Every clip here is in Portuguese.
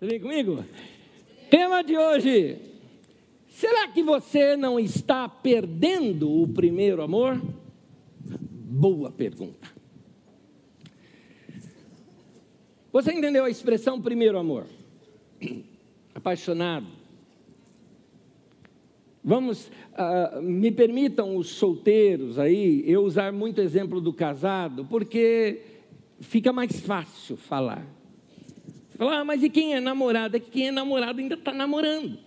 Vem comigo? Tema de hoje: será que você não está perdendo o primeiro amor? Boa pergunta. Você entendeu a expressão primeiro amor? Apaixonado. Vamos, uh, me permitam os solteiros aí, eu usar muito exemplo do casado, porque fica mais fácil falar. Falar, ah, mas e quem é namorado? É que quem é namorado ainda está namorando.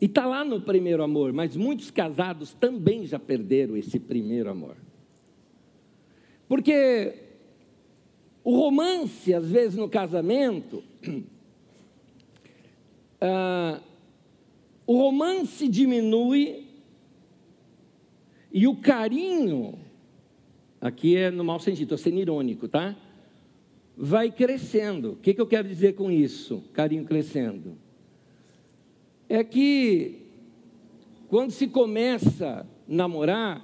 E está lá no primeiro amor, mas muitos casados também já perderam esse primeiro amor. Porque o romance, às vezes no casamento, ah, o romance diminui e o carinho, aqui é no mau sentido, estou sendo irônico, tá? Vai crescendo. O que, que eu quero dizer com isso? Carinho crescendo. É que quando se começa a namorar,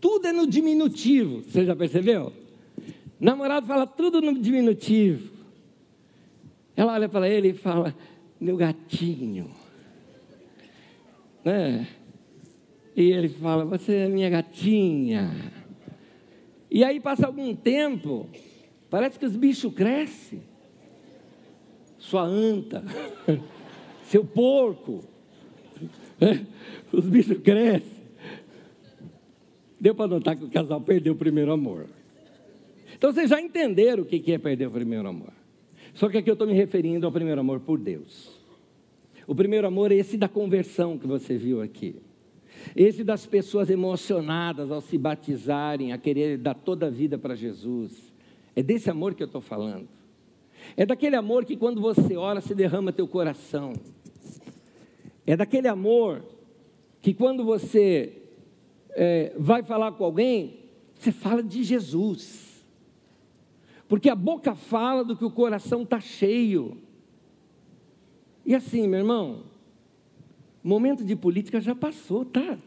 tudo é no diminutivo. Você já percebeu? Namorado fala tudo no diminutivo. Ela olha para ele e fala: Meu gatinho. Né? E ele fala: Você é minha gatinha. E aí passa algum tempo, Parece que os bichos crescem. Sua anta, seu porco. Os bichos crescem. Deu para notar que o casal perdeu o primeiro amor. Então vocês já entenderam o que é perder o primeiro amor. Só que aqui eu estou me referindo ao primeiro amor por Deus. O primeiro amor é esse da conversão que você viu aqui. Esse das pessoas emocionadas ao se batizarem, a querer dar toda a vida para Jesus. É desse amor que eu estou falando. É daquele amor que quando você ora se derrama teu coração. É daquele amor que quando você é, vai falar com alguém, você fala de Jesus. Porque a boca fala do que o coração está cheio. E assim, meu irmão, momento de política já passou, tá?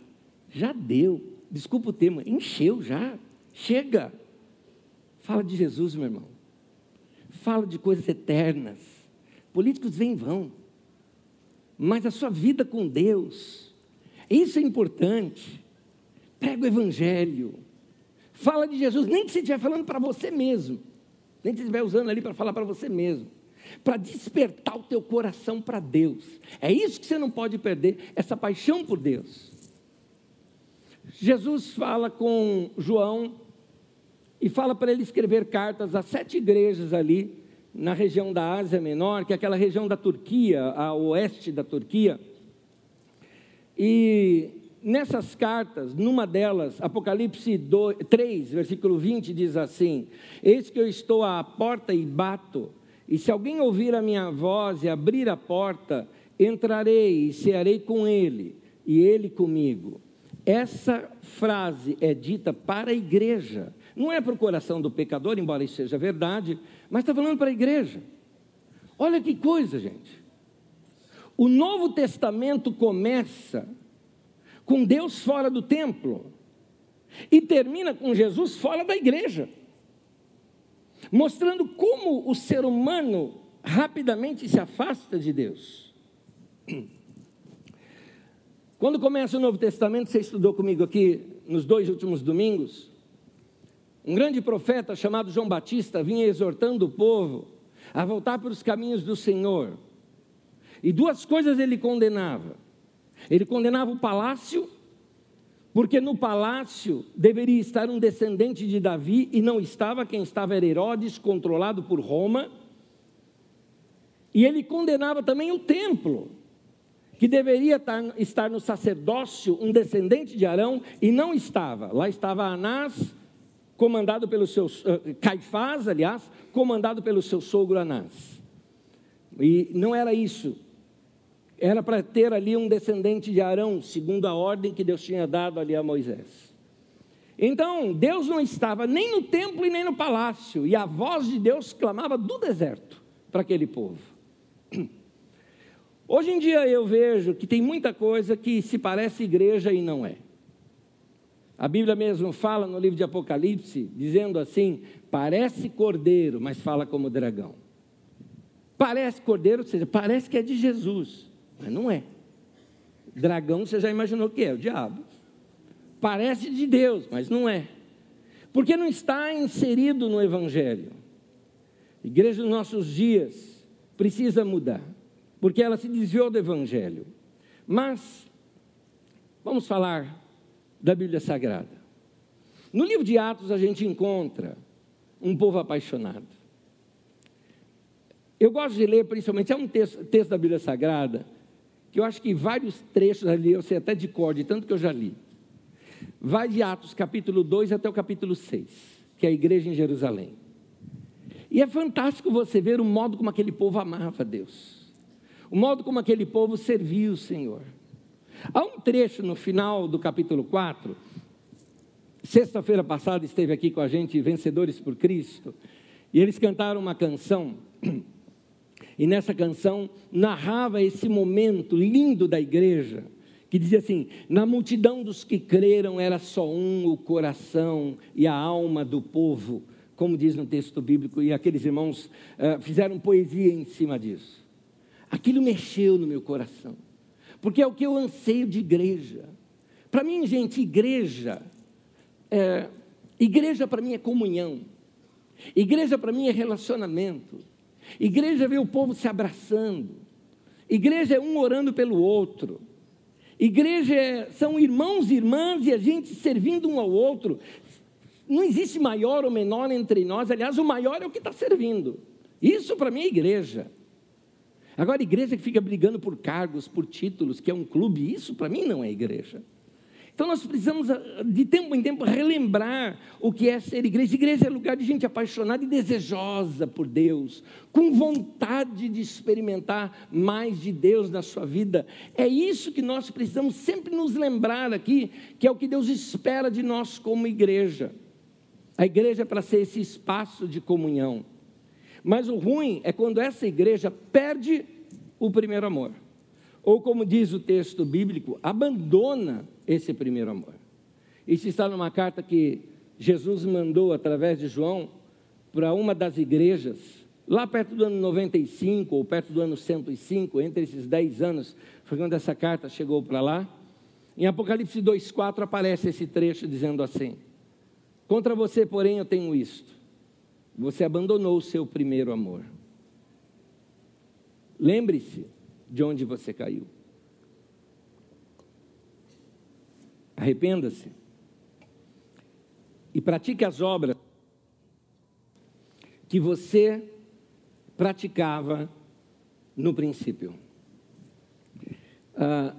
Já deu. Desculpa o tema, encheu já. Chega. Fala de Jesus, meu irmão. Fala de coisas eternas. Políticos vêm e vão. Mas a sua vida com Deus, isso é importante. Prega o Evangelho. Fala de Jesus, nem que você estiver falando para você mesmo. Nem que você estiver usando ali para falar para você mesmo. Para despertar o teu coração para Deus. É isso que você não pode perder, essa paixão por Deus. Jesus fala com João e fala para ele escrever cartas a sete igrejas ali na região da Ásia Menor, que é aquela região da Turquia, a oeste da Turquia. E nessas cartas, numa delas, Apocalipse 2, 3, versículo 20, diz assim: Eis que eu estou à porta e bato, e se alguém ouvir a minha voz e abrir a porta, entrarei e cearei com ele, e ele comigo. Essa frase é dita para a igreja. Não é para o coração do pecador, embora isso seja verdade, mas está falando para a igreja. Olha que coisa, gente. O Novo Testamento começa com Deus fora do templo e termina com Jesus fora da igreja, mostrando como o ser humano rapidamente se afasta de Deus. Quando começa o Novo Testamento, você estudou comigo aqui nos dois últimos domingos, um grande profeta chamado João Batista vinha exortando o povo a voltar para os caminhos do Senhor. E duas coisas ele condenava. Ele condenava o palácio, porque no palácio deveria estar um descendente de Davi e não estava, quem estava era Herodes, controlado por Roma. E ele condenava também o templo, que deveria estar no sacerdócio um descendente de Arão e não estava. Lá estava Anás, comandado pelo seu uh, Caifás, aliás, comandado pelo seu sogro Anás. E não era isso. Era para ter ali um descendente de Arão, segundo a ordem que Deus tinha dado ali a Moisés. Então, Deus não estava nem no templo e nem no palácio, e a voz de Deus clamava do deserto para aquele povo. Hoje em dia eu vejo que tem muita coisa que se parece igreja e não é. A Bíblia mesmo fala no livro de Apocalipse, dizendo assim: parece cordeiro, mas fala como dragão. Parece cordeiro, ou seja, parece que é de Jesus, mas não é. Dragão, você já imaginou que é? O diabo. Parece de Deus, mas não é. Porque não está inserido no Evangelho. A igreja dos nossos dias precisa mudar, porque ela se desviou do Evangelho. Mas, vamos falar da Bíblia Sagrada. No livro de Atos, a gente encontra um povo apaixonado. Eu gosto de ler, principalmente, é um texto, texto da Bíblia Sagrada, que eu acho que vários trechos ali, eu sei até de cor, de tanto que eu já li. Vai de Atos capítulo 2 até o capítulo 6, que é a igreja em Jerusalém. E é fantástico você ver o modo como aquele povo amava Deus, o modo como aquele povo servia o Senhor. Há um trecho no final do capítulo 4, sexta-feira passada esteve aqui com a gente, Vencedores por Cristo, e eles cantaram uma canção. E nessa canção narrava esse momento lindo da igreja, que dizia assim: na multidão dos que creram era só um o coração e a alma do povo, como diz no texto bíblico, e aqueles irmãos uh, fizeram poesia em cima disso. Aquilo mexeu no meu coração, porque é o que eu anseio de igreja. Para mim, gente, igreja, é, igreja para mim é comunhão, igreja para mim é relacionamento. Igreja vê o povo se abraçando. Igreja é um orando pelo outro. Igreja é, são irmãos e irmãs e a gente servindo um ao outro. Não existe maior ou menor entre nós. Aliás, o maior é o que está servindo. Isso para mim é igreja. Agora, igreja que fica brigando por cargos, por títulos, que é um clube, isso para mim não é igreja. Então nós precisamos, ah, de tempo em tempo, relembrar o que é ser igreja. Igreja é lugar de gente apaixonada e desejosa por Deus, com vontade de experimentar mais de Deus na sua vida. É isso que nós precisamos sempre nos lembrar aqui, que é o que Deus espera de nós como igreja. A igreja é para ser esse espaço de comunhão. Mas o ruim é quando essa igreja perde o primeiro amor. Ou como diz o texto bíblico, abandona esse primeiro amor. Isso está numa carta que Jesus mandou através de João para uma das igrejas, lá perto do ano 95 ou perto do ano 105, entre esses 10 anos, foi quando essa carta chegou para lá. Em Apocalipse 2,4 aparece esse trecho dizendo assim: Contra você, porém, eu tenho isto. Você abandonou o seu primeiro amor. Lembre-se de onde você caiu. Arrependa-se e pratique as obras que você praticava no princípio. Ah,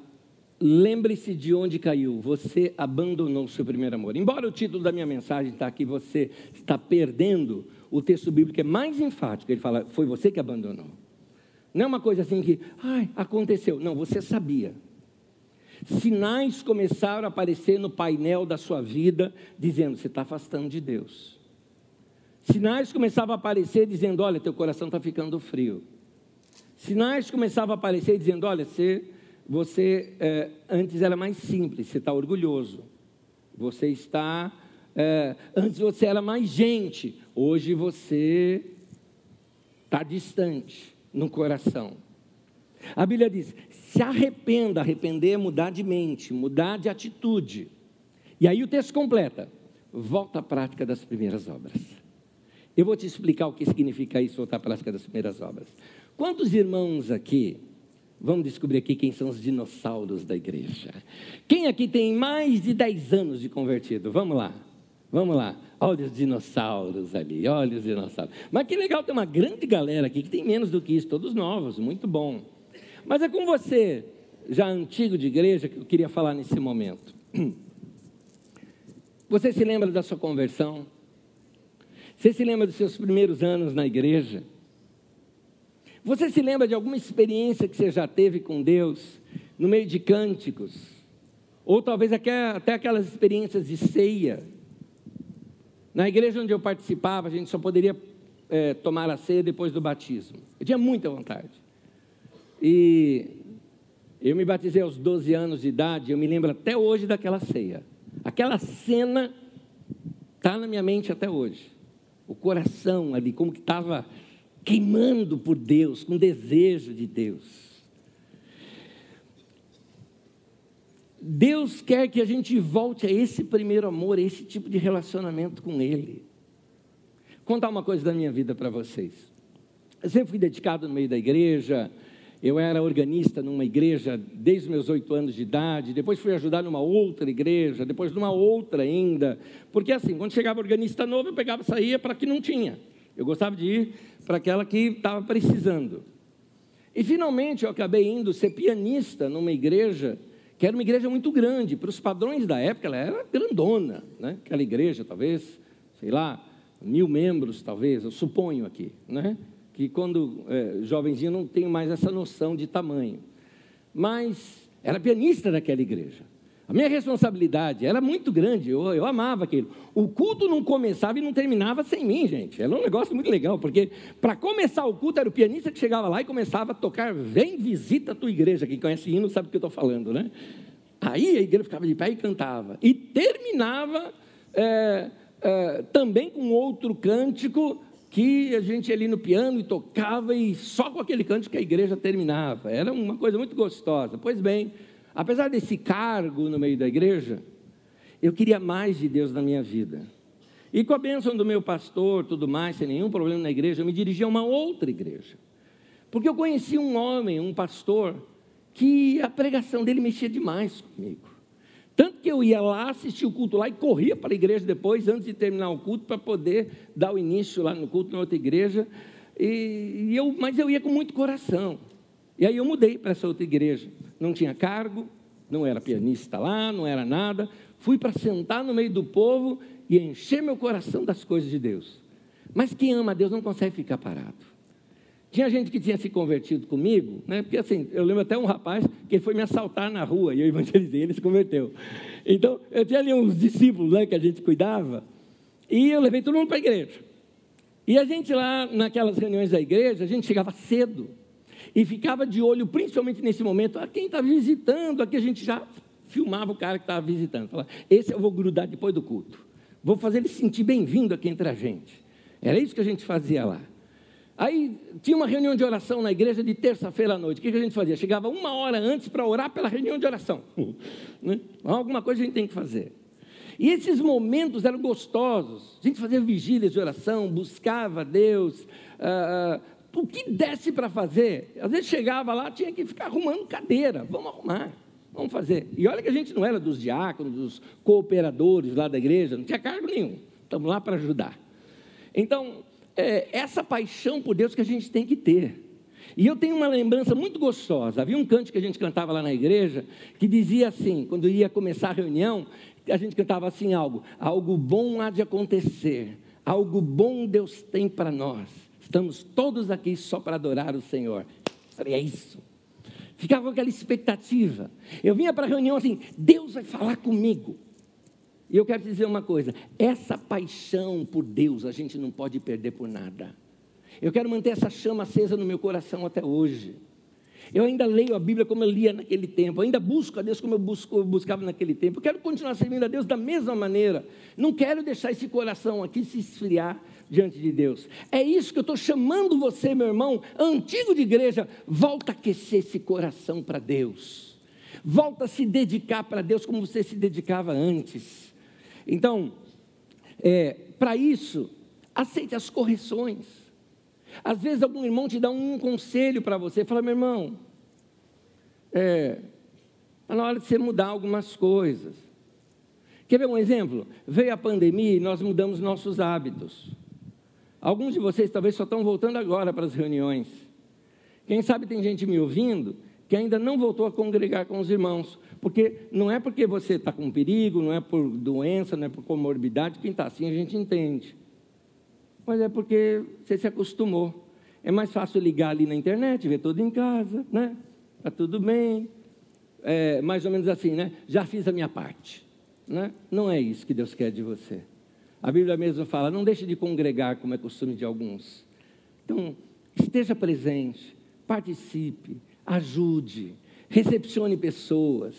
Lembre-se de onde caiu. Você abandonou o seu primeiro amor. Embora o título da minha mensagem está aqui, você está perdendo, o texto bíblico é mais enfático. Ele fala: foi você que abandonou. Não é uma coisa assim que, ai, aconteceu. Não, você sabia. Sinais começaram a aparecer no painel da sua vida, dizendo: você está afastando de Deus. Sinais começavam a aparecer dizendo: olha, teu coração está ficando frio. Sinais começavam a aparecer dizendo: olha, você, você é, antes era mais simples, você está orgulhoso. Você está. É, antes você era mais gente, hoje você está distante no coração. A Bíblia diz: se arrependa, arrepender é mudar de mente, mudar de atitude. E aí o texto completa: volta à prática das primeiras obras. Eu vou te explicar o que significa isso, voltar à prática das primeiras obras. Quantos irmãos aqui, vamos descobrir aqui quem são os dinossauros da igreja? Quem aqui tem mais de 10 anos de convertido? Vamos lá, vamos lá. Olha os dinossauros ali, olha os dinossauros. Mas que legal, tem uma grande galera aqui que tem menos do que isso, todos novos, muito bom. Mas é com você, já antigo de igreja, que eu queria falar nesse momento. Você se lembra da sua conversão? Você se lembra dos seus primeiros anos na igreja? Você se lembra de alguma experiência que você já teve com Deus, no meio de cânticos? Ou talvez até aquelas experiências de ceia? Na igreja onde eu participava, a gente só poderia é, tomar a ceia depois do batismo. Eu tinha muita vontade. E eu me batizei aos 12 anos de idade, eu me lembro até hoje daquela ceia. Aquela cena está na minha mente até hoje. O coração ali, como que estava queimando por Deus, com desejo de Deus. Deus quer que a gente volte a esse primeiro amor, a esse tipo de relacionamento com Ele. Contar uma coisa da minha vida para vocês. Eu sempre fui dedicado no meio da igreja, eu era organista numa igreja desde meus oito anos de idade, depois fui ajudar numa outra igreja, depois numa outra ainda. Porque assim, quando chegava organista novo, eu pegava saía para que não tinha. Eu gostava de ir para aquela que estava precisando. E finalmente eu acabei indo ser pianista numa igreja que era uma igreja muito grande, para os padrões da época ela era grandona, né? aquela igreja talvez, sei lá, mil membros talvez, eu suponho aqui, né? que quando é, jovenzinho não tenho mais essa noção de tamanho. Mas era pianista daquela igreja. A minha responsabilidade era muito grande, eu, eu amava aquilo. O culto não começava e não terminava sem mim, gente. Era um negócio muito legal, porque para começar o culto era o pianista que chegava lá e começava a tocar Vem, visita a tua igreja. Quem conhece hino sabe o que eu estou falando, né? Aí a igreja ficava de pé e cantava. E terminava é, é, também com outro cântico que a gente ia ali no piano e tocava e só com aquele canto que a igreja terminava. Era uma coisa muito gostosa. Pois bem, apesar desse cargo no meio da igreja, eu queria mais de Deus na minha vida. E com a bênção do meu pastor, tudo mais, sem nenhum problema na igreja, eu me dirigi a uma outra igreja. Porque eu conheci um homem, um pastor, que a pregação dele mexia demais comigo. Tanto que eu ia lá, assistir o culto lá e corria para a igreja depois, antes de terminar o culto, para poder dar o início lá no culto na outra igreja. E, e eu, mas eu ia com muito coração. E aí eu mudei para essa outra igreja. Não tinha cargo, não era pianista lá, não era nada. Fui para sentar no meio do povo e encher meu coração das coisas de Deus. Mas quem ama a Deus não consegue ficar parado. Tinha gente que tinha se convertido comigo, né? porque assim, eu lembro até um rapaz que foi me assaltar na rua e eu evangelizei, ele se converteu. Então, eu tinha ali uns discípulos né, que a gente cuidava, e eu levei todo mundo para a igreja. E a gente lá, naquelas reuniões da igreja, a gente chegava cedo e ficava de olho, principalmente nesse momento, a quem está visitando, aqui a gente já filmava o cara que estava visitando. Falava, esse eu vou grudar depois do culto. Vou fazer ele sentir bem-vindo aqui entre a gente. Era isso que a gente fazia lá. Aí tinha uma reunião de oração na igreja de terça-feira à noite. O que a gente fazia? Chegava uma hora antes para orar pela reunião de oração. Né? Alguma coisa a gente tem que fazer. E esses momentos eram gostosos. A gente fazia vigílias de oração, buscava Deus, ah, ah, o que desse para fazer. Às vezes chegava lá, tinha que ficar arrumando cadeira. Vamos arrumar, vamos fazer. E olha que a gente não era dos diáconos, dos cooperadores lá da igreja, não tinha cargo nenhum. Estamos lá para ajudar. Então, é, essa paixão por Deus que a gente tem que ter. E eu tenho uma lembrança muito gostosa. Havia um canto que a gente cantava lá na igreja que dizia assim, quando ia começar a reunião, a gente cantava assim algo: algo bom há de acontecer, algo bom Deus tem para nós. Estamos todos aqui só para adorar o Senhor. Seria isso. Ficava com aquela expectativa. Eu vinha para a reunião assim: Deus vai falar comigo. E eu quero dizer uma coisa: essa paixão por Deus a gente não pode perder por nada. Eu quero manter essa chama acesa no meu coração até hoje. Eu ainda leio a Bíblia como eu lia naquele tempo, eu ainda busco a Deus como eu, busco, eu buscava naquele tempo. Eu quero continuar servindo a Deus da mesma maneira. Não quero deixar esse coração aqui se esfriar diante de Deus. É isso que eu estou chamando você, meu irmão, antigo de igreja, volta a aquecer esse coração para Deus. Volta a se dedicar para Deus como você se dedicava antes. Então, é, para isso, aceite as correções. Às vezes algum irmão te dá um conselho para você, fala, meu irmão, é, está na hora de você mudar algumas coisas. Quer ver um exemplo? Veio a pandemia e nós mudamos nossos hábitos. Alguns de vocês talvez só estão voltando agora para as reuniões. Quem sabe tem gente me ouvindo que ainda não voltou a congregar com os irmãos, porque não é porque você está com perigo, não é por doença, não é por comorbidade, quem está assim a gente entende. Mas é porque você se acostumou. É mais fácil ligar ali na internet, ver tudo em casa, né? Está tudo bem. É, mais ou menos assim, né? Já fiz a minha parte. Né? Não é isso que Deus quer de você. A Bíblia mesmo fala: não deixe de congregar, como é costume de alguns. Então, esteja presente, participe, ajude, recepcione pessoas.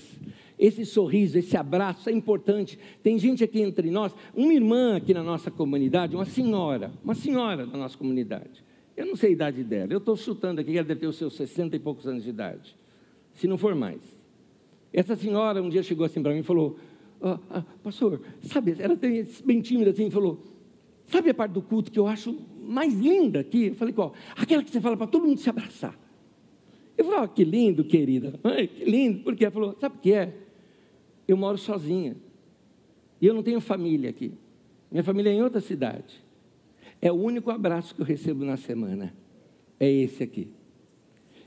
Esse sorriso, esse abraço é importante. Tem gente aqui entre nós, uma irmã aqui na nossa comunidade, uma senhora, uma senhora da nossa comunidade. eu não sei a idade dela, eu estou chutando aqui que ela deve ter os seus 60 e poucos anos de idade, se não for mais. Essa senhora um dia chegou assim para mim e falou: oh, ah, Pastor, sabe, ela bem tímida assim, falou: Sabe a parte do culto que eu acho mais linda aqui? Eu falei: Qual? Aquela que você fala para todo mundo se abraçar. Eu falei: oh, Que lindo, querida. Ai, que lindo. Por quê? Ela falou: Sabe o que é? Eu moro sozinha. E eu não tenho família aqui. Minha família é em outra cidade. É o único abraço que eu recebo na semana. É esse aqui.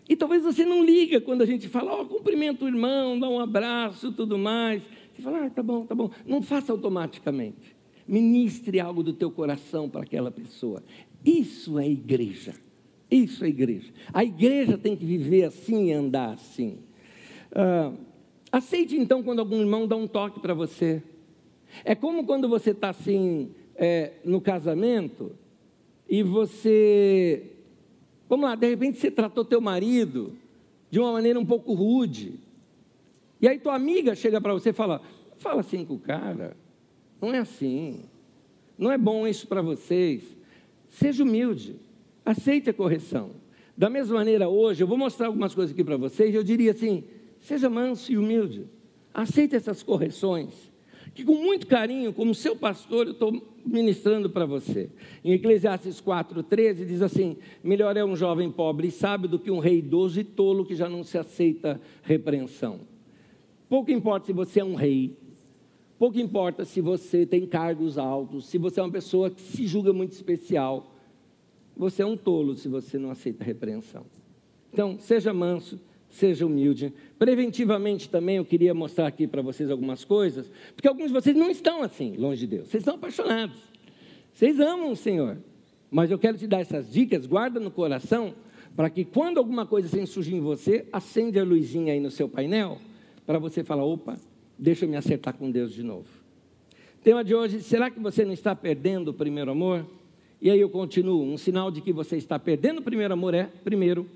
E talvez você não liga quando a gente fala, ó, oh, cumprimenta o irmão, dá um abraço, tudo mais. Você fala, ah, tá bom, tá bom. Não faça automaticamente. Ministre algo do teu coração para aquela pessoa. Isso é igreja. Isso é igreja. A igreja tem que viver assim e andar assim. Ah, aceite então quando algum irmão dá um toque para você. É como quando você está assim é, no casamento e você, vamos lá, de repente você tratou teu marido de uma maneira um pouco rude. E aí tua amiga chega para você e fala: fala assim com o cara, não é assim, não é bom isso para vocês. Seja humilde, aceite a correção. Da mesma maneira, hoje, eu vou mostrar algumas coisas aqui para vocês. Eu diria assim: seja manso e humilde, aceite essas correções que com muito carinho, como seu pastor, eu estou ministrando para você. Em Eclesiastes 4,13 diz assim: Melhor é um jovem pobre e sábio do que um rei idoso e tolo que já não se aceita repreensão. Pouco importa se você é um rei, pouco importa se você tem cargos altos, se você é uma pessoa que se julga muito especial. Você é um tolo se você não aceita repreensão. Então, seja manso seja humilde. Preventivamente também eu queria mostrar aqui para vocês algumas coisas, porque alguns de vocês não estão assim, longe de Deus. Vocês são apaixonados. Vocês amam o Senhor. Mas eu quero te dar essas dicas, guarda no coração, para que quando alguma coisa assim surgir em você, acende a luzinha aí no seu painel, para você falar, opa, deixa eu me acertar com Deus de novo. Tema de hoje, será que você não está perdendo o primeiro amor? E aí eu continuo, um sinal de que você está perdendo o primeiro amor é, primeiro,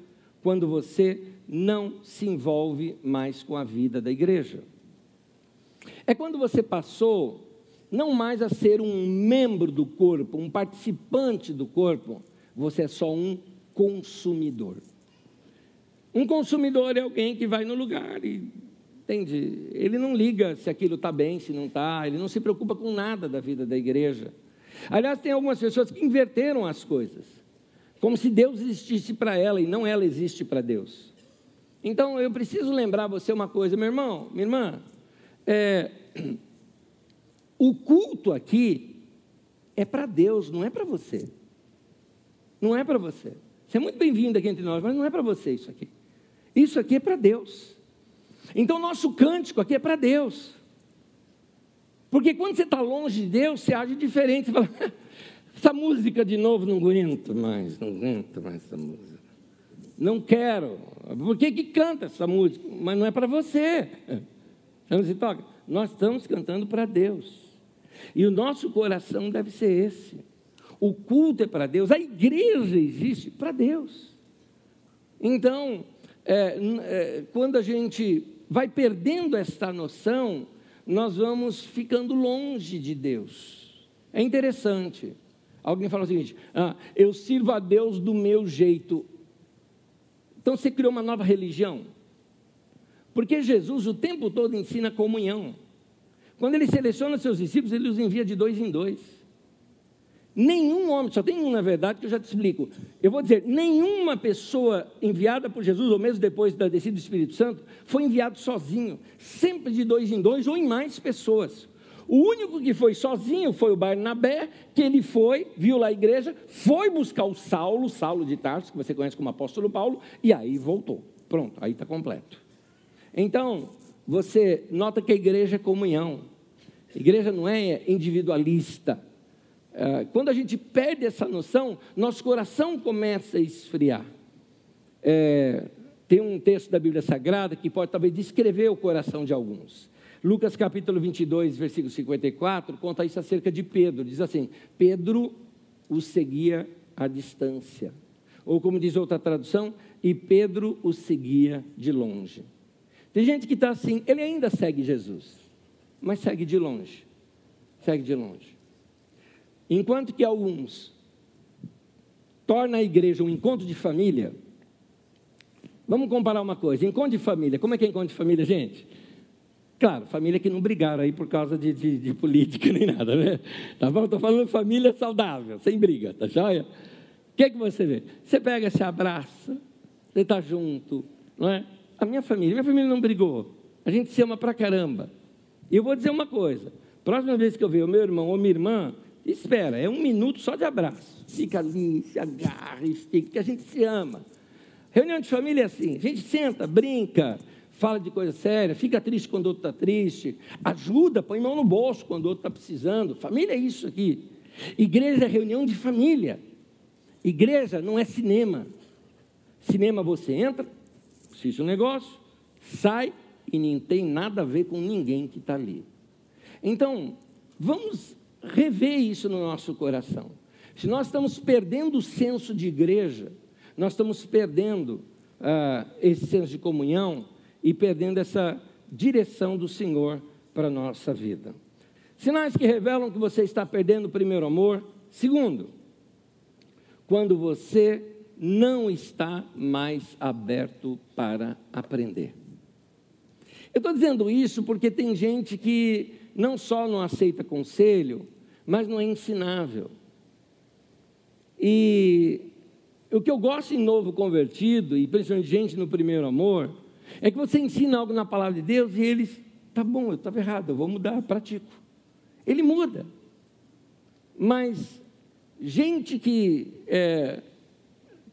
quando você não se envolve mais com a vida da igreja. É quando você passou não mais a ser um membro do corpo, um participante do corpo, você é só um consumidor. Um consumidor é alguém que vai no lugar e, entende? Ele não liga se aquilo está bem, se não está, ele não se preocupa com nada da vida da igreja. Aliás, tem algumas pessoas que inverteram as coisas, como se Deus existisse para ela e não ela existe para Deus. Então eu preciso lembrar você uma coisa, meu irmão, minha irmã. É, o culto aqui é para Deus, não é para você. Não é para você. Você é muito bem-vindo aqui entre nós, mas não é para você isso aqui. Isso aqui é para Deus. Então, nosso cântico aqui é para Deus. Porque quando você está longe de Deus, você age diferente. Você fala, essa música de novo não aguento mais, não aguento mais essa música. Não quero. Por que, que canta essa música? Mas não é para você. Não se toca. Nós estamos cantando para Deus. E o nosso coração deve ser esse. O culto é para Deus, a igreja existe para Deus. Então, é, é, quando a gente vai perdendo esta noção, nós vamos ficando longe de Deus. É interessante. Alguém fala o seguinte: ah, eu sirvo a Deus do meu jeito. Então você criou uma nova religião. Porque Jesus o tempo todo ensina comunhão. Quando ele seleciona seus discípulos, ele os envia de dois em dois. Nenhum homem, só tem um na verdade que eu já te explico. Eu vou dizer, nenhuma pessoa enviada por Jesus, ou mesmo depois da descida do Espírito Santo, foi enviado sozinho. Sempre de dois em dois ou em mais pessoas. O único que foi sozinho foi o Barnabé, que ele foi, viu lá a igreja, foi buscar o Saulo, Saulo de Tarso, que você conhece como apóstolo Paulo, e aí voltou. Pronto, aí está completo. Então, você nota que a igreja é comunhão. A igreja não é individualista. É, quando a gente perde essa noção, nosso coração começa a esfriar. É, tem um texto da Bíblia Sagrada que pode talvez descrever o coração de alguns. Lucas capítulo 22, versículo 54, conta isso acerca de Pedro. Diz assim: Pedro o seguia à distância. Ou como diz outra tradução, e Pedro o seguia de longe. Tem gente que está assim, ele ainda segue Jesus, mas segue de longe. Segue de longe. Enquanto que alguns torna a igreja um encontro de família, vamos comparar uma coisa: encontro de família, como é que é encontro de família, gente? Claro, família que não brigaram aí por causa de, de, de política nem nada, né? Tá bom? Estou falando família saudável, sem briga, tá joia? O que, é que você vê? Você pega, se abraça, você está junto, não é? A minha família, minha família não brigou. A gente se ama pra caramba. E eu vou dizer uma coisa: próxima vez que eu ver o meu irmão ou minha irmã, espera, é um minuto só de abraço. Fica ali, se agarra, estica, que a gente se ama. Reunião de família é assim: a gente senta, brinca, fala de coisa séria, fica triste quando o outro está triste, ajuda, põe mão no bolso quando o outro está precisando. Família é isso aqui. Igreja é reunião de família. Igreja não é cinema. Cinema você entra, assiste um negócio, sai e nem tem nada a ver com ninguém que está ali. Então, vamos rever isso no nosso coração. Se nós estamos perdendo o senso de igreja, nós estamos perdendo uh, esse senso de comunhão e perdendo essa direção do Senhor para a nossa vida. Sinais que revelam que você está perdendo o primeiro amor. Segundo, quando você não está mais aberto para aprender. Eu estou dizendo isso porque tem gente que não só não aceita conselho, mas não é ensinável. E o que eu gosto em novo convertido, e principalmente gente no primeiro amor, é que você ensina algo na palavra de Deus e eles, tá bom, eu estava errado, eu vou mudar, pratico. Ele muda. Mas gente que está é,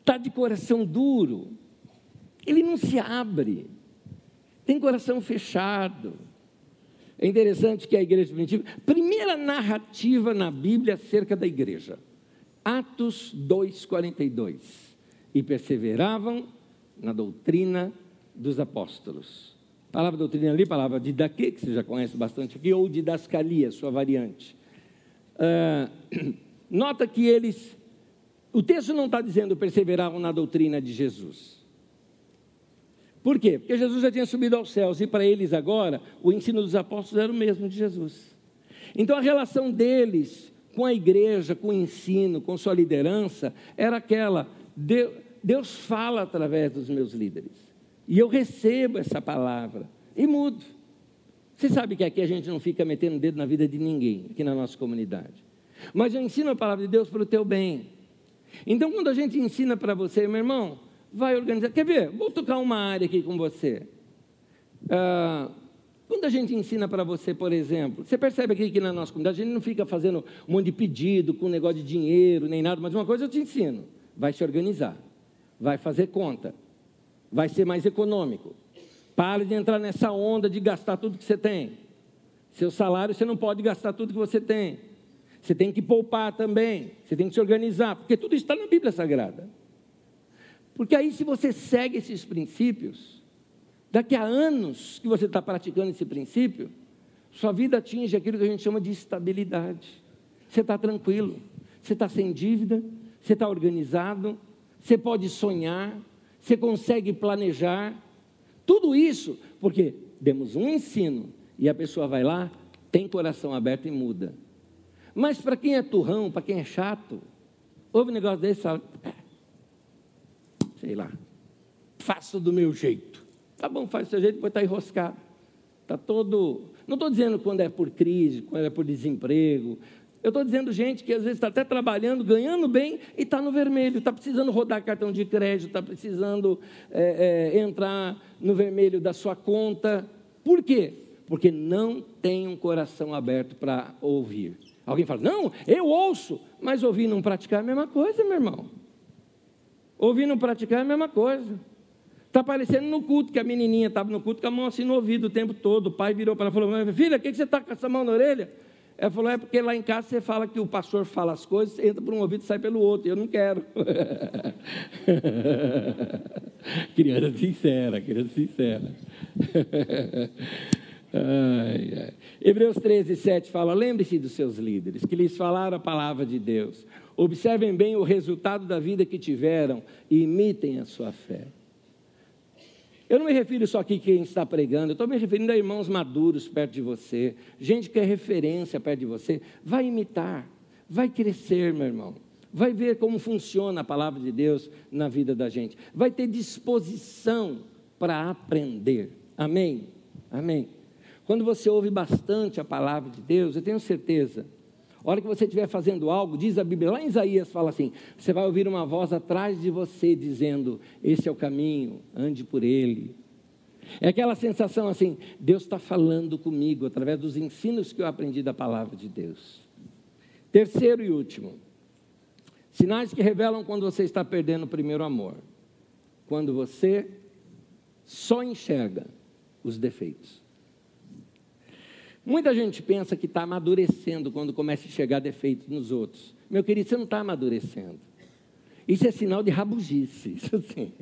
tá de coração duro, ele não se abre tem coração fechado. É interessante que a igreja primitiva, primeira narrativa na Bíblia acerca da igreja, Atos 2,42. E perseveravam na doutrina dos apóstolos. Palavra doutrina ali, palavra de daqui, que você já conhece bastante aqui, ou de dascalia, sua variante. Uh, nota que eles, o texto não está dizendo perseveravam na doutrina de Jesus. Por quê? Porque Jesus já tinha subido aos céus e para eles agora o ensino dos apóstolos era o mesmo de Jesus. Então a relação deles com a igreja, com o ensino, com sua liderança, era aquela: Deus fala através dos meus líderes. E eu recebo essa palavra e mudo. Você sabe que aqui a gente não fica metendo dedo na vida de ninguém, aqui na nossa comunidade. Mas eu ensino a palavra de Deus para o teu bem. Então, quando a gente ensina para você, meu irmão, vai organizar. Quer ver? Vou tocar uma área aqui com você. Ah, quando a gente ensina para você, por exemplo, você percebe aqui que na nossa comunidade a gente não fica fazendo um monte de pedido com um negócio de dinheiro, nem nada, mas uma coisa eu te ensino: vai se organizar, vai fazer conta, vai ser mais econômico. Pare de entrar nessa onda de gastar tudo que você tem. Seu salário você não pode gastar tudo que você tem. Você tem que poupar também, você tem que se organizar, porque tudo está na Bíblia Sagrada. Porque aí, se você segue esses princípios, daqui a anos que você está praticando esse princípio, sua vida atinge aquilo que a gente chama de estabilidade. Você está tranquilo, você está sem dívida, você está organizado, você pode sonhar, você consegue planejar. Tudo isso porque demos um ensino e a pessoa vai lá, tem coração aberto e muda. Mas para quem é turrão, para quem é chato, ouve um negócio desse e fala, é, sei lá, faço do meu jeito. Tá bom, faz do seu jeito, depois está enroscado. Está todo. Não estou dizendo quando é por crise, quando é por desemprego. Eu estou dizendo gente que às vezes está até trabalhando, ganhando bem e está no vermelho, está precisando rodar cartão de crédito, está precisando é, é, entrar no vermelho da sua conta. Por quê? Porque não tem um coração aberto para ouvir. Alguém fala, não, eu ouço, mas ouvir e não praticar é a mesma coisa, meu irmão. Ouvir e não praticar é a mesma coisa. Está parecendo no culto, que a menininha estava no culto com a mão assim no ouvido o tempo todo. O pai virou para ela e falou: Filha, o que, que você está com essa mão na orelha? Ela falou: É porque lá em casa você fala que o pastor fala as coisas, entra por um ouvido e sai pelo outro. Eu não quero. criança sincera, criança sincera. ai, ai. Hebreus 13, 7 fala: Lembre-se dos seus líderes, que lhes falaram a palavra de Deus Observem bem o resultado da vida que tiveram e imitem a sua fé. Eu não me refiro só aqui a quem está pregando, eu estou me referindo a irmãos maduros perto de você, gente que é referência perto de você. Vai imitar, vai crescer, meu irmão. vai ver como funciona a palavra de Deus na vida da gente, vai ter disposição para aprender. Amém? Amém. Quando você ouve bastante a palavra de Deus, eu tenho certeza, a hora que você estiver fazendo algo, diz a Bíblia, lá em Isaías fala assim: você vai ouvir uma voz atrás de você dizendo: Esse é o caminho, ande por ele. É aquela sensação assim: Deus está falando comigo através dos ensinos que eu aprendi da palavra de Deus. Terceiro e último, sinais que revelam quando você está perdendo o primeiro amor. Quando você só enxerga os defeitos. Muita gente pensa que está amadurecendo quando começa a enxergar defeitos nos outros. Meu querido, você não está amadurecendo. Isso é sinal de rabugice. Isso assim.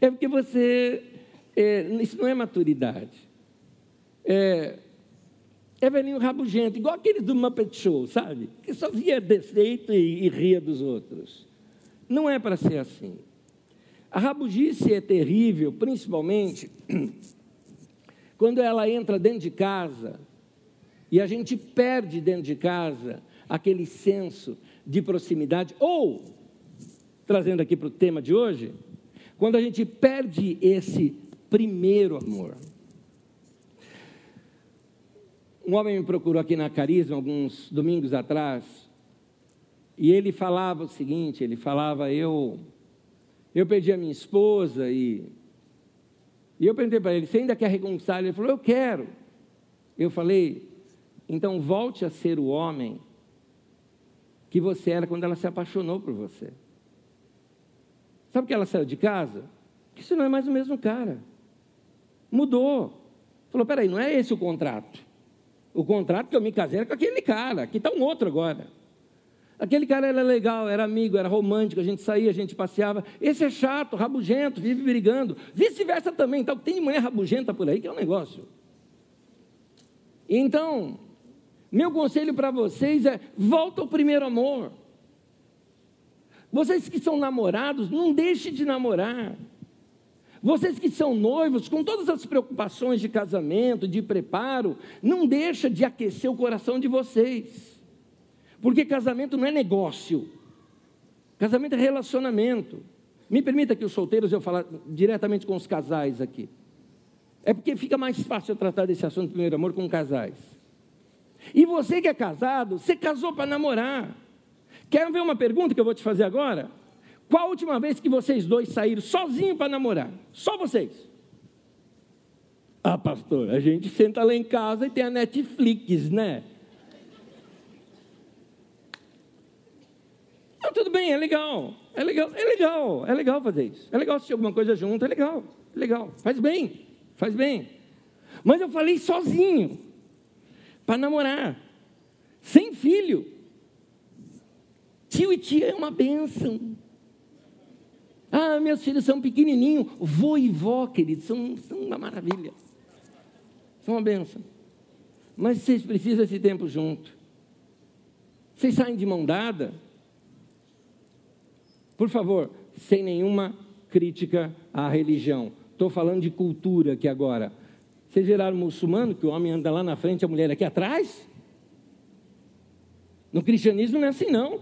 É porque você. É, isso não é maturidade. É, é velhinho rabugento, igual aqueles do Muppet Show, sabe? Que só via defeito e, e ria dos outros. Não é para ser assim. A rabugice é terrível, principalmente quando ela entra dentro de casa e a gente perde dentro de casa aquele senso de proximidade, ou, trazendo aqui para o tema de hoje, quando a gente perde esse primeiro amor. Um homem me procurou aqui na Carisma alguns domingos atrás, e ele falava o seguinte: ele falava, eu, eu perdi a minha esposa e e eu perguntei para ele: você ainda quer reconciliar? Ele falou: eu quero. Eu falei: então volte a ser o homem que você era quando ela se apaixonou por você. Sabe que ela saiu de casa? Que você não é mais o mesmo cara. Mudou. Falou: peraí, não é esse o contrato. O contrato que eu me casei era com aquele cara, aqui está um outro agora. Aquele cara era legal, era amigo, era romântico, a gente saía, a gente passeava. Esse é chato, rabugento, vive brigando. Vice-versa também, então, tem mulher rabugenta por aí que é um negócio. Então, meu conselho para vocês é: volta ao primeiro amor. Vocês que são namorados, não deixe de namorar. Vocês que são noivos, com todas as preocupações de casamento, de preparo, não deixa de aquecer o coração de vocês. Porque casamento não é negócio. Casamento é relacionamento. Me permita que os solteiros eu falar diretamente com os casais aqui. É porque fica mais fácil eu tratar desse assunto do primeiro amor com casais. E você que é casado, você casou para namorar. Quer ver uma pergunta que eu vou te fazer agora? Qual a última vez que vocês dois saíram sozinhos para namorar? Só vocês. Ah, pastor, a gente senta lá em casa e tem a Netflix, né? Tudo bem, é legal. É legal, é legal, é legal fazer isso. É legal assistir alguma coisa junto, é legal, é legal. Faz bem, faz bem. Mas eu falei sozinho, para namorar, sem filho. Tio e tia é uma bênção. Ah, meus filhos são pequenininhos. Vô e vó, queridos, são, são uma maravilha. São uma bênção. Mas vocês precisam desse tempo junto. Vocês saem de mão dada, por favor, sem nenhuma crítica à religião. Estou falando de cultura aqui agora. Vocês viraram muçulmano, que o homem anda lá na frente, a mulher aqui atrás? No cristianismo não é assim, não.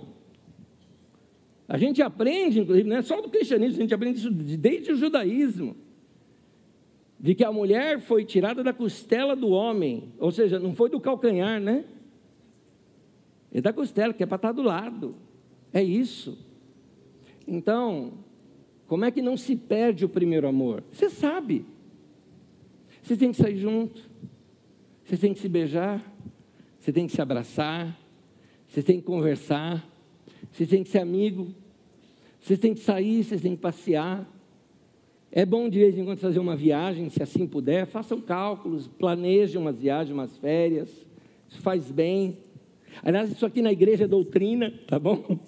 A gente aprende, inclusive, não é só do cristianismo, a gente aprende isso desde o judaísmo. De que a mulher foi tirada da costela do homem, ou seja, não foi do calcanhar, né? É da costela, que é para estar do lado. É isso. Então, como é que não se perde o primeiro amor? Você sabe. Você tem que sair junto. Você tem que se beijar. Você tem que se abraçar. Você tem que conversar. Você tem que ser amigo. Você tem que sair, você tem que passear. É bom de vez em quando fazer uma viagem, se assim puder. Façam cálculos, planejem umas viagens, umas férias. Isso faz bem. Aliás, isso aqui na igreja é doutrina, tá bom?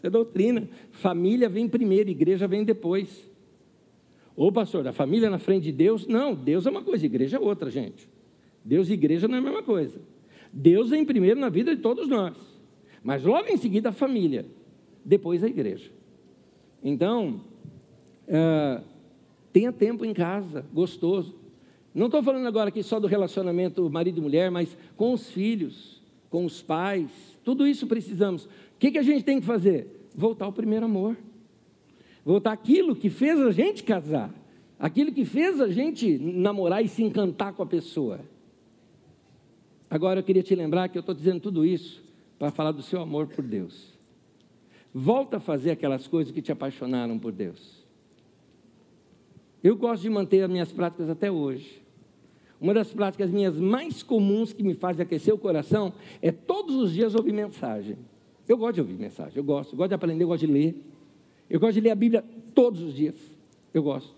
Isso é doutrina. Família vem primeiro, igreja vem depois. Ô pastor, a família na frente de Deus? Não, Deus é uma coisa, igreja é outra, gente. Deus e igreja não é a mesma coisa. Deus vem primeiro na vida de todos nós. Mas logo em seguida a família, depois a igreja. Então, uh, tenha tempo em casa, gostoso. Não estou falando agora aqui só do relacionamento marido e mulher, mas com os filhos. com os pais, tudo isso precisamos. O que, que a gente tem que fazer? Voltar ao primeiro amor. Voltar aquilo que fez a gente casar, aquilo que fez a gente namorar e se encantar com a pessoa. Agora eu queria te lembrar que eu estou dizendo tudo isso para falar do seu amor por Deus. Volta a fazer aquelas coisas que te apaixonaram por Deus. Eu gosto de manter as minhas práticas até hoje. Uma das práticas minhas mais comuns que me faz aquecer o coração é todos os dias ouvir mensagem. Eu gosto de ouvir mensagem, eu gosto, eu gosto de aprender, eu gosto de ler. Eu gosto de ler a Bíblia todos os dias. Eu gosto.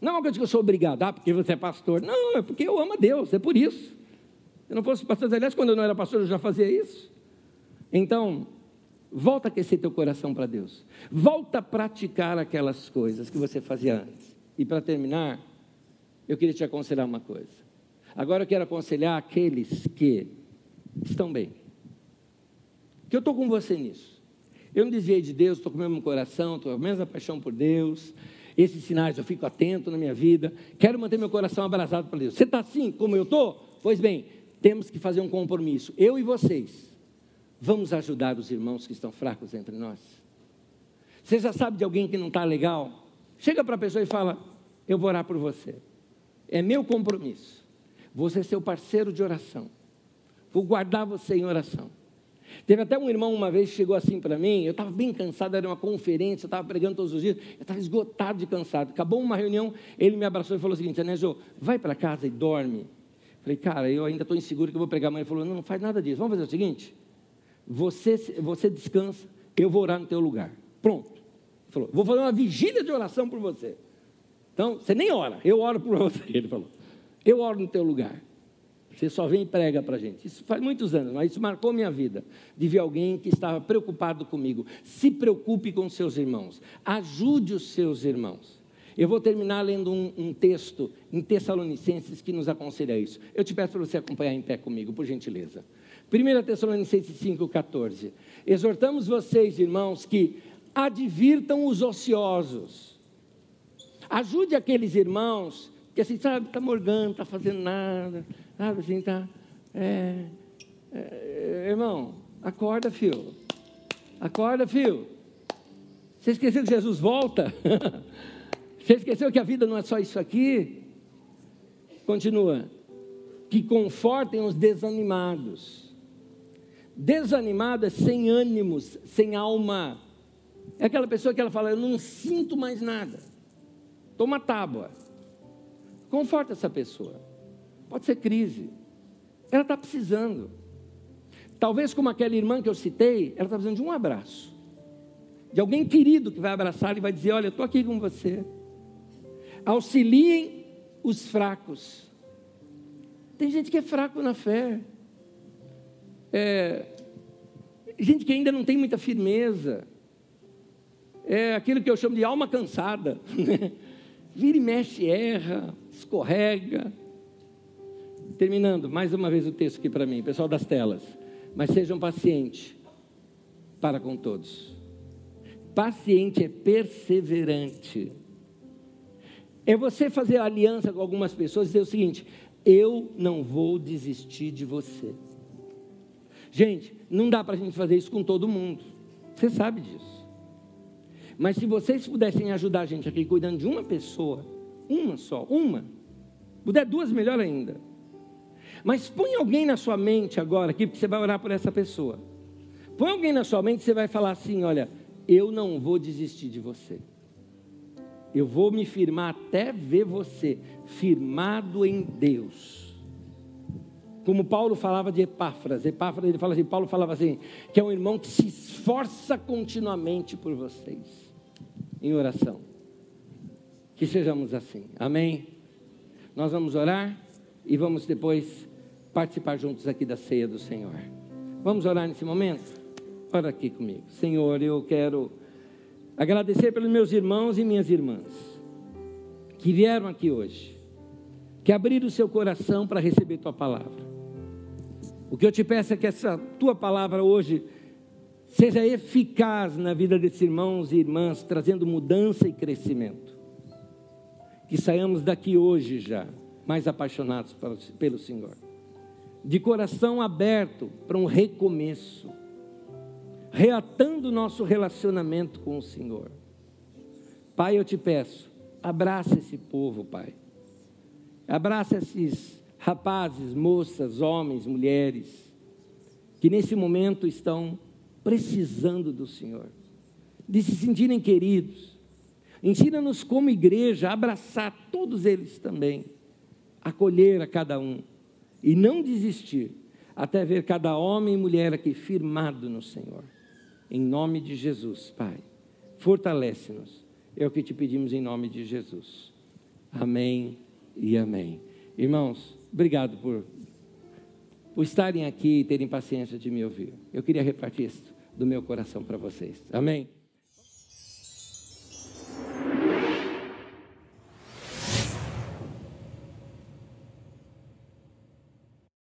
Não é uma coisa que eu sou obrigado, ah, porque você é pastor. Não, é porque eu amo a Deus, é por isso. Se eu não fosse pastor, aliás, quando eu não era pastor, eu já fazia isso. Então, volta a aquecer teu coração para Deus. Volta a praticar aquelas coisas que você fazia antes. E para terminar, eu queria te aconselhar uma coisa. Agora eu quero aconselhar aqueles que estão bem. Que eu estou com você nisso. Eu não desviei de Deus, estou com o mesmo coração, estou com a mesma paixão por Deus. Esses sinais eu fico atento na minha vida. Quero manter meu coração abraçado para Deus. Você está assim como eu estou? Pois bem, temos que fazer um compromisso. Eu e vocês. Vamos ajudar os irmãos que estão fracos entre nós. Você já sabe de alguém que não está legal? Chega para a pessoa e fala: Eu vou orar por você. É meu compromisso. Você é seu parceiro de oração. Vou guardar você em oração. Teve até um irmão uma vez que chegou assim para mim, eu estava bem cansado, era uma conferência, eu estava pregando todos os dias, eu estava esgotado de cansado. Acabou uma reunião, ele me abraçou e falou o seguinte, Anésio, vai para casa e dorme. Falei, cara, eu ainda estou inseguro que eu vou pregar amanhã. Ele falou, não, não faz nada disso, vamos fazer o seguinte, você, você descansa, eu vou orar no teu lugar. Pronto. Ele falou, vou fazer uma vigília de oração por você. Então, você nem ora, eu oro por você, ele falou. Eu oro no teu lugar. Você só vem e prega para a gente. Isso faz muitos anos, mas isso marcou minha vida. De ver alguém que estava preocupado comigo. Se preocupe com seus irmãos. Ajude os seus irmãos. Eu vou terminar lendo um, um texto em Tessalonicenses que nos aconselha isso. Eu te peço para você acompanhar em pé comigo, por gentileza. 1 Tessalonicenses 5,14. Exortamos vocês, irmãos, que advirtam os ociosos. Ajude aqueles irmãos que assim, sabe, está morgando, está fazendo nada, sabe assim, está. É, é, irmão, acorda, filho. Acorda, filho. Você esqueceu que Jesus volta? Você esqueceu que a vida não é só isso aqui? Continua. Que confortem os desanimados. Desanimado é sem ânimos, sem alma. É aquela pessoa que ela fala, eu não sinto mais nada. Toma tábua. Conforta essa pessoa. Pode ser crise. Ela está precisando. Talvez como aquela irmã que eu citei, ela está precisando de um abraço. De alguém querido que vai abraçar e vai dizer: Olha, eu estou aqui com você. Auxiliem os fracos. Tem gente que é fraco na fé. É, gente que ainda não tem muita firmeza. É aquilo que eu chamo de alma cansada. Vira e mexe, erra, escorrega. Terminando, mais uma vez o texto aqui para mim, pessoal das telas. Mas sejam pacientes para com todos. Paciente é perseverante. É você fazer aliança com algumas pessoas e dizer o seguinte: eu não vou desistir de você. Gente, não dá para a gente fazer isso com todo mundo. Você sabe disso. Mas se vocês pudessem ajudar a gente aqui cuidando de uma pessoa, uma só, uma, puder duas, melhor ainda. Mas põe alguém na sua mente agora aqui, porque você vai orar por essa pessoa. Põe alguém na sua mente e você vai falar assim: olha, eu não vou desistir de você. Eu vou me firmar até ver você firmado em Deus. Como Paulo falava de Epáfras, Epáfras ele fala assim, Paulo falava assim, que é um irmão que se esforça continuamente por vocês em oração. Que sejamos assim. Amém? Nós vamos orar e vamos depois participar juntos aqui da ceia do Senhor. Vamos orar nesse momento? Ora aqui comigo. Senhor, eu quero agradecer pelos meus irmãos e minhas irmãs que vieram aqui hoje, que abriram o seu coração para receber tua palavra. O que eu te peço é que essa tua palavra hoje seja eficaz na vida desses irmãos e irmãs, trazendo mudança e crescimento. Que saiamos daqui hoje já mais apaixonados pelo Senhor. De coração aberto para um recomeço, reatando nosso relacionamento com o Senhor. Pai, eu te peço, abraça esse povo, Pai. Abraça esses rapazes, moças, homens, mulheres, que nesse momento estão precisando do Senhor, de se sentirem queridos. Ensina-nos como igreja a abraçar todos eles também, acolher a cada um e não desistir, até ver cada homem e mulher aqui firmado no Senhor. Em nome de Jesus, Pai, fortalece-nos. É o que te pedimos em nome de Jesus. Amém e amém. Irmãos, obrigado por, por estarem aqui e terem paciência de me ouvir. Eu queria repartir isso do meu coração para vocês. Amém?